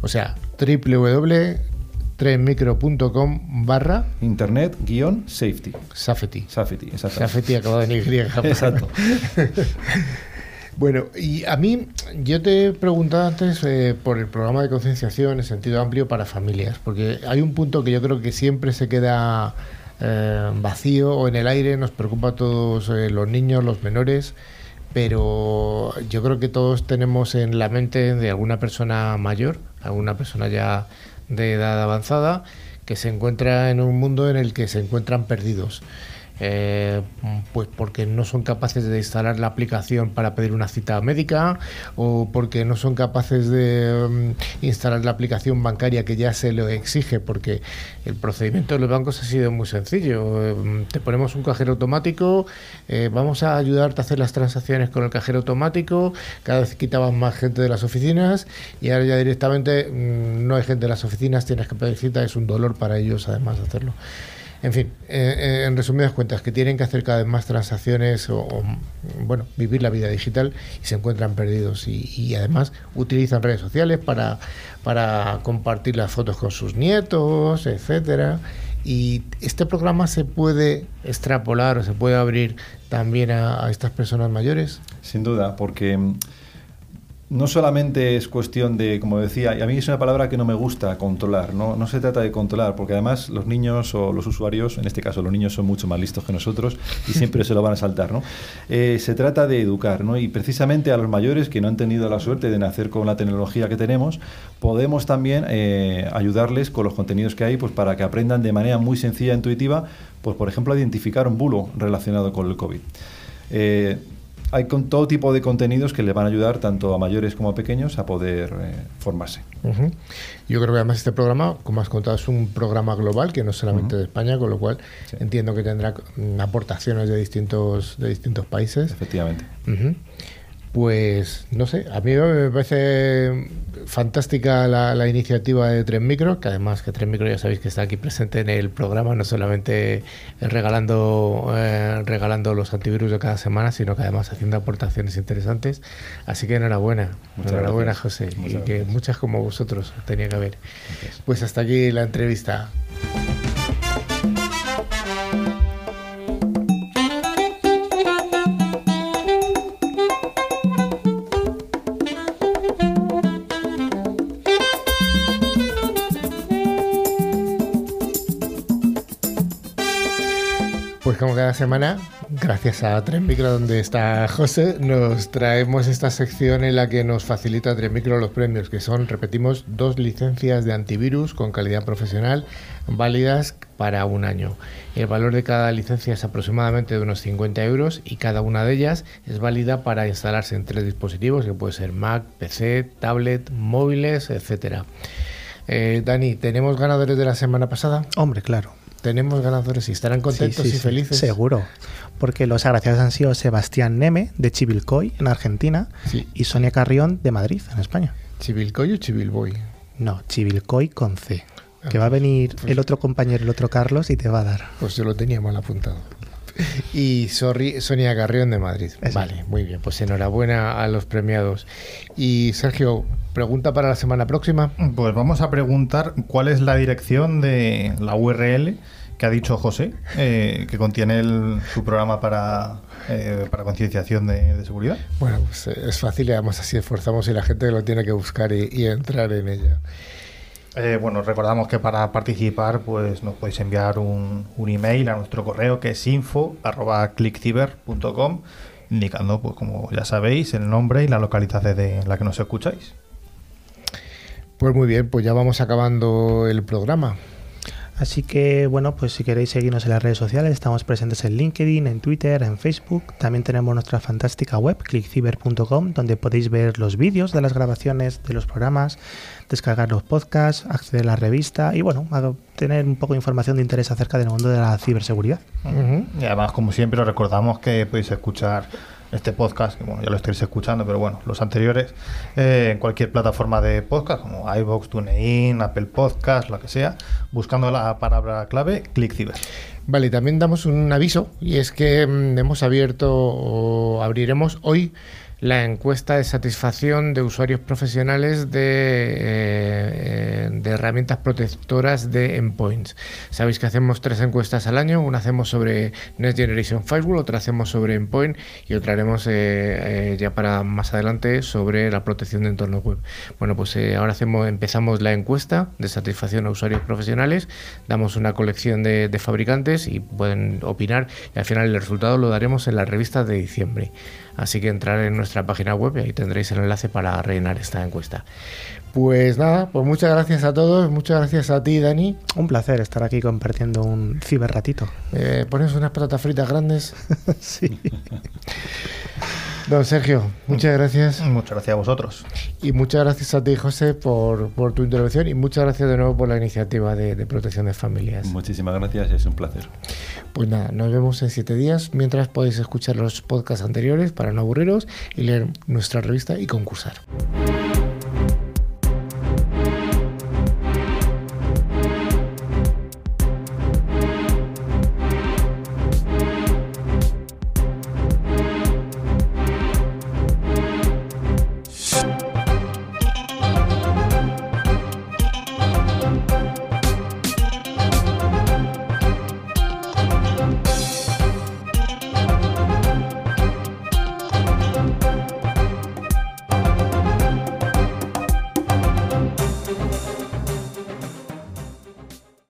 O sea, www.trenmicro.com barra internet guion safety. Safety. Safety, exacto. Safety acabado en Y. Exacto. Bueno, y a mí, yo te he preguntado antes eh, por el programa de concienciación en sentido amplio para familias, porque hay un punto que yo creo que siempre se queda eh, vacío o en el aire, nos preocupa a todos eh, los niños, los menores, pero yo creo que todos tenemos en la mente de alguna persona mayor, alguna persona ya de edad avanzada, que se encuentra en un mundo en el que se encuentran perdidos. Eh, pues porque no son capaces de instalar la aplicación para pedir una cita médica o porque no son capaces de mm, instalar la aplicación bancaria que ya se lo exige porque el procedimiento de los bancos ha sido muy sencillo. Eh, te ponemos un cajero automático, eh, vamos a ayudarte a hacer las transacciones con el cajero automático, cada vez quitaban más gente de las oficinas y ahora ya directamente mm, no hay gente en las oficinas, tienes que pedir cita, es un dolor para ellos además de hacerlo. En fin, eh, eh, en resumidas cuentas, que tienen que hacer cada vez más transacciones o, bueno, vivir la vida digital y se encuentran perdidos y, además utilizan redes sociales para, para compartir las fotos con sus nietos, etcétera. Y este programa se puede extrapolar o se puede abrir también a, a estas personas mayores. Sin duda, porque no solamente es cuestión de, como decía, y a mí es una palabra que no me gusta, controlar, ¿no? no se trata de controlar, porque además los niños o los usuarios, en este caso los niños son mucho más listos que nosotros y siempre se lo van a saltar, ¿no? Eh, se trata de educar, ¿no? Y precisamente a los mayores que no han tenido la suerte de nacer con la tecnología que tenemos, podemos también eh, ayudarles con los contenidos que hay, pues para que aprendan de manera muy sencilla e intuitiva, pues por ejemplo, a identificar un bulo relacionado con el COVID. Eh, hay con todo tipo de contenidos que le van a ayudar tanto a mayores como a pequeños a poder eh, formarse. Yo creo que además este programa, como has contado, es un programa global que no es solamente de España, con lo cual entiendo que tendrá mm, aportaciones de distintos, de distintos países. Efectivamente. Pues no sé, a mí me parece fantástica la, iniciativa de Tren Micro, que además que Tren Micro ya sabéis que está aquí presente en el programa, no solamente regalando, eh, regalando los antivirus de cada semana, sino que además haciendo aportaciones interesantes. Así que enhorabuena, enhorabuena José, y que muchas como vosotros tenía que haber. Pues hasta aquí la entrevista. Como cada semana, gracias a Tren Micro, donde está José, nos traemos esta sección en la que nos facilita Tren Micro los premios, que son, repetimos, dos licencias de antivirus con calidad profesional válidas para un año. El valor de cada licencia es aproximadamente de unos 50 euros y cada una de ellas es válida para instalarse en tres dispositivos, que puede ser Mac, PC, tablet, móviles, etcétera. Eh, Dani, ¿tenemos ganadores de la semana pasada? Hombre, claro. Tenemos ganadores y estarán contentos Sí, sí, y sí, felices. Seguro. Porque los agraciados han sido Sebastián Neme, de Chivilcoy, en Argentina, Sí. y Sonia Carrión, de Madrid, en España. ¿Chivilcoy o Chivilboy? No, Chivilcoy con C. Que va a venir el otro compañero, el otro Carlos, y te va a dar. Pues yo lo tenía mal apuntado. Y sorry, Sonia Carrión de Madrid. Eso. Vale, muy bien. Pues enhorabuena a los premiados. Y Sergio, pregunta para la semana próxima. Pues vamos a preguntar cuál es la dirección de la URL que ha dicho José, eh, que contiene el- su programa para, eh, para concienciación de, de seguridad. Bueno, pues eh, es fácil y además así esforzamos y la gente lo tiene que buscar y, y entrar en ella. Eh, bueno, recordamos que para participar pues nos podéis enviar un, un email a nuestro correo que es info.clickciber.com indicando, pues como ya sabéis, el nombre y la localidad de la que nos escucháis. Pues muy bien, pues ya vamos acabando el programa. Así que, bueno, pues si queréis seguirnos en las redes sociales, estamos presentes en LinkedIn, en Twitter, en Facebook. También tenemos nuestra fantástica web, clickciber.com, donde podéis ver los vídeos de las grabaciones de los programas, descargar los podcasts, acceder a la revista y, bueno, a tener un poco de información de interés acerca del mundo de la ciberseguridad. Y además, como siempre, os recordamos que podéis escuchar este podcast, que bueno, ya lo estáis escuchando, pero bueno, los anteriores, eh, en cualquier plataforma de podcast, como iVoox, TuneIn, Apple Podcast, lo que sea, buscando la palabra clave, ClickCiber. Vale, también damos un aviso y es que mm, hemos abierto o abriremos hoy la encuesta de satisfacción de usuarios profesionales de, eh, de herramientas protectoras de endpoints. Sabéis que hacemos tres encuestas al año, una hacemos sobre Next Generation Firewall, otra hacemos sobre endpoint y otra haremos eh, eh, ya para más adelante sobre la protección de entornos web. Bueno, pues ahora hacemos, empezamos la encuesta de satisfacción a usuarios profesionales, damos una colección de, de fabricantes y pueden opinar y al final el resultado lo daremos en la revista de diciembre. Así que entrar en nuestra página web y ahí tendréis el enlace para rellenar esta encuesta. Pues nada, pues muchas gracias a todos, muchas gracias a ti, Dani. Un placer estar aquí compartiendo un ciberratito. Eh, pones unas patatas fritas grandes. sí. Don Sergio, muchas gracias. Muchas gracias a vosotros. Y muchas gracias a ti, José, por, por tu intervención y muchas gracias de nuevo por la iniciativa de, de protección de familias. Muchísimas gracias, es un placer. Pues nada, nos vemos en siete días, mientras podéis escuchar los podcasts anteriores para no aburriros y leer nuestra revista y concursar.